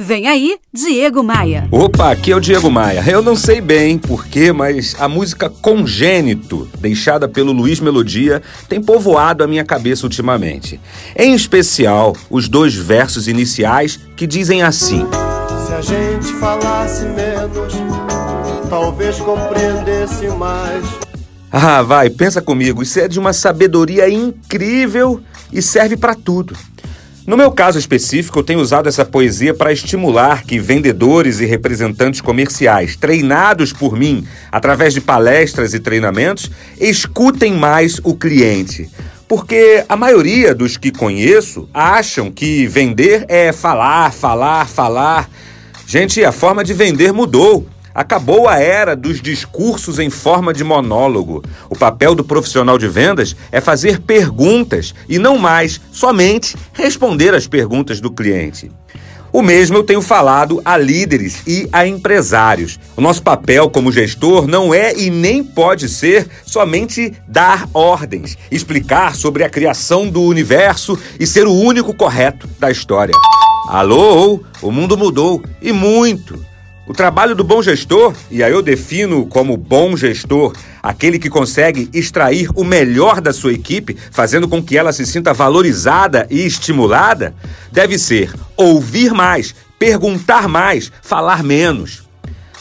Vem aí, Diego Maia. Opa, aqui é o Diego Maia. Eu não sei bem porquê, mas a música Congênito, deixada pelo Luiz Melodia, tem povoado a minha cabeça ultimamente. Em especial, os dois versos iniciais que dizem assim: Se a gente falasse menos, talvez compreendesse mais. Ah, vai, pensa comigo, isso é de uma sabedoria incrível e serve para tudo. No meu caso específico, eu tenho usado essa poesia para estimular que vendedores e representantes comerciais, treinados por mim através de palestras e treinamentos, escutem mais o cliente. Porque a maioria dos que conheço acham que vender é falar, falar, falar. Gente, a forma de vender mudou. Acabou a era dos discursos em forma de monólogo. O papel do profissional de vendas é fazer perguntas e não mais somente responder às perguntas do cliente. O mesmo eu tenho falado a líderes e a empresários. O nosso papel como gestor não é e nem pode ser somente dar ordens, explicar sobre a criação do universo e ser o único correto da história. Alô, o mundo mudou e muito. O trabalho do bom gestor, e aí eu defino como bom gestor aquele que consegue extrair o melhor da sua equipe, fazendo com que ela se sinta valorizada e estimulada, deve ser ouvir mais, perguntar mais, falar menos.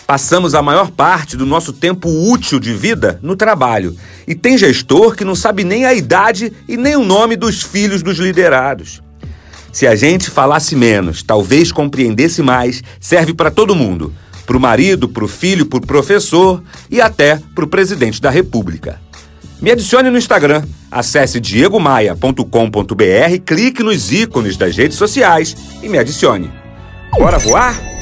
Passamos a maior parte do nosso tempo útil de vida no trabalho. E tem gestor que não sabe nem a idade e nem o nome dos filhos dos liderados. Se a gente falasse menos, talvez compreendesse mais, serve para todo mundo. Para o marido, para o filho, para o professor e até para o presidente da República. Me adicione no Instagram, acesse diegomaia.com.br, clique nos ícones das redes sociais e me adicione. Bora voar?